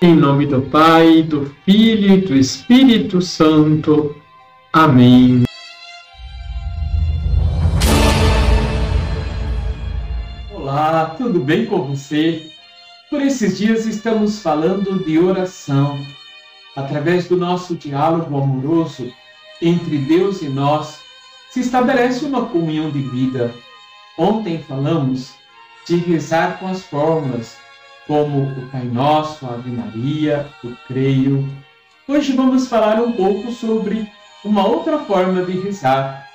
Em nome do Pai, do Filho e do Espírito Santo. Amém. Olá, tudo bem com você? Por esses dias estamos falando de oração. Através do nosso diálogo amoroso entre Deus e nós, se estabelece uma comunhão de vida. Ontem falamos de rezar com as fórmulas como o Pai Nosso, a Ave Maria, o Creio. Hoje vamos falar um pouco sobre uma outra forma de rezar,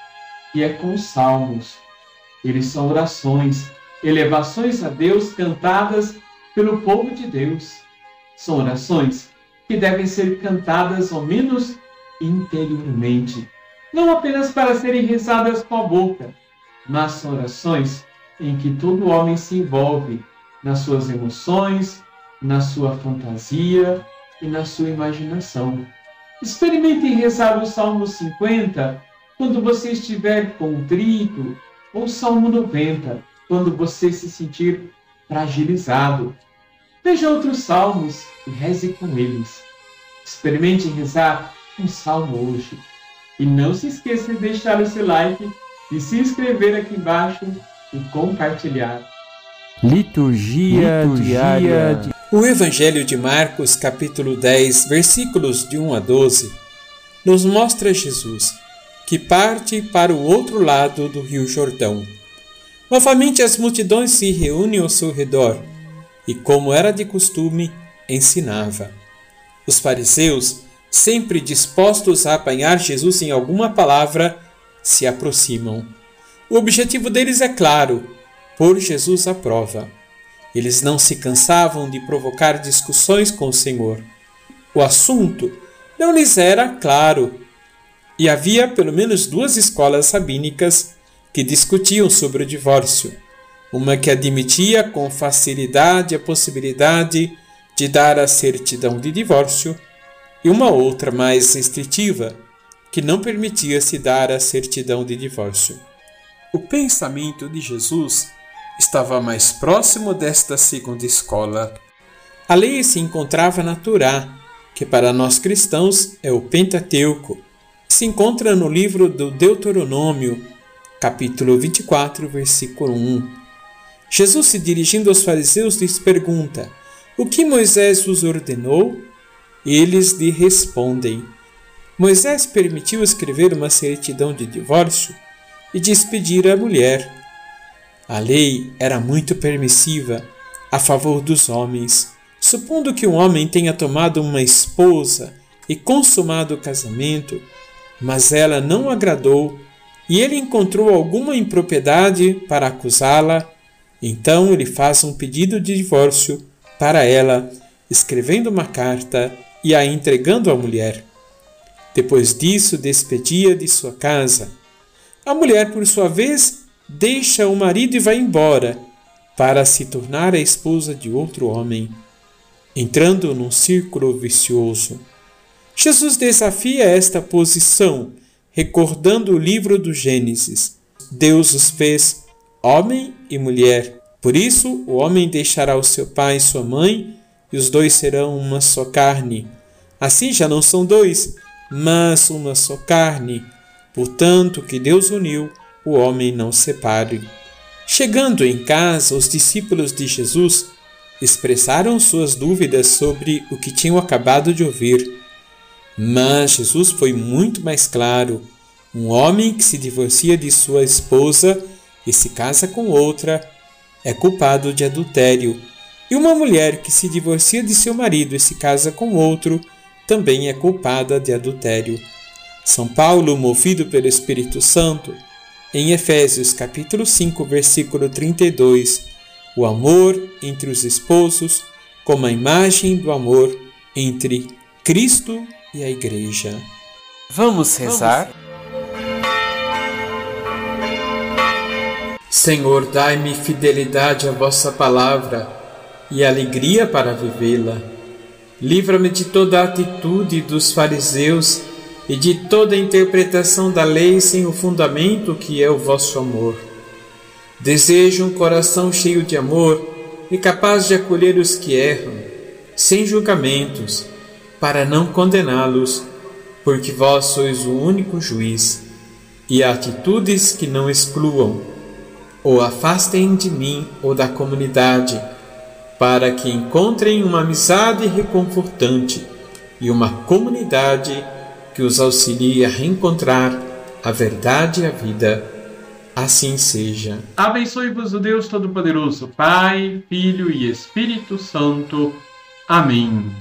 que é com os salmos. Eles são orações, elevações a Deus cantadas pelo povo de Deus. São orações que devem ser cantadas ao menos interiormente, não apenas para serem rezadas com a boca, mas são orações em que todo homem se envolve nas suas emoções, na sua fantasia e na sua imaginação. Experimente rezar o Salmo 50 quando você estiver contrito, ou o Salmo 90 quando você se sentir fragilizado. Veja outros salmos e reze com eles. Experimente rezar um salmo hoje. E não se esqueça de deixar o seu like, de se inscrever aqui embaixo e compartilhar. Liturgia, Liturgia diária. De... O Evangelho de Marcos, capítulo 10, versículos de 1 a 12, nos mostra Jesus que parte para o outro lado do Rio Jordão. Novamente as multidões se reúnem ao seu redor e, como era de costume, ensinava. Os fariseus, sempre dispostos a apanhar Jesus em alguma palavra, se aproximam. O objetivo deles é claro: pôr Jesus à prova. Eles não se cansavam de provocar discussões com o Senhor. O assunto não lhes era claro, e havia pelo menos duas escolas rabínicas que discutiam sobre o divórcio. Uma que admitia com facilidade a possibilidade de dar a certidão de divórcio, e uma outra mais restritiva, que não permitia se dar a certidão de divórcio. O pensamento de Jesus estava mais próximo desta segunda escola. A lei se encontrava na Torá, que para nós cristãos é o Pentateuco. Se encontra no livro do Deuteronômio, capítulo 24, versículo 1. Jesus, se dirigindo aos fariseus, lhes pergunta: O que Moisés vos ordenou? Eles lhe respondem: Moisés permitiu escrever uma certidão de divórcio e despedir a mulher. A lei era muito permissiva a favor dos homens. Supondo que um homem tenha tomado uma esposa e consumado o casamento, mas ela não agradou e ele encontrou alguma impropriedade para acusá-la, então ele faz um pedido de divórcio para ela, escrevendo uma carta e a entregando à mulher. Depois disso, despedia de sua casa. A mulher, por sua vez, deixa o marido e vai embora para se tornar a esposa de outro homem, entrando num círculo vicioso. Jesus desafia esta posição, recordando o livro do Gênesis. Deus os fez homem e mulher. Por isso, o homem deixará o seu pai e sua mãe, e os dois serão uma só carne. Assim já não são dois, mas uma só carne. Portanto, que Deus uniu, o homem não separe. Chegando em casa, os discípulos de Jesus expressaram suas dúvidas sobre o que tinham acabado de ouvir. Mas Jesus foi muito mais claro. Um homem que se divorcia de sua esposa e se casa com outra é culpado de adultério. E uma mulher que se divorcia de seu marido e se casa com outro também é culpada de adultério. São Paulo, movido pelo Espírito Santo, em Efésios capítulo 5, versículo 32, o amor entre os esposos como a imagem do amor entre Cristo e a Igreja. Vamos rezar? Senhor, dai-me fidelidade à vossa palavra e alegria para vivê-la. Livra-me de toda a atitude dos fariseus e de toda interpretação da lei sem o fundamento que é o vosso amor. Desejo um coração cheio de amor e capaz de acolher os que erram, sem julgamentos, para não condená-los, porque vós sois o único juiz, e atitudes que não excluam, ou afastem de mim ou da comunidade, para que encontrem uma amizade reconfortante e uma comunidade que os auxilie a reencontrar a verdade e a vida. Assim seja. Abençoe-vos o Deus Todo-Poderoso, Pai, Filho e Espírito Santo. Amém.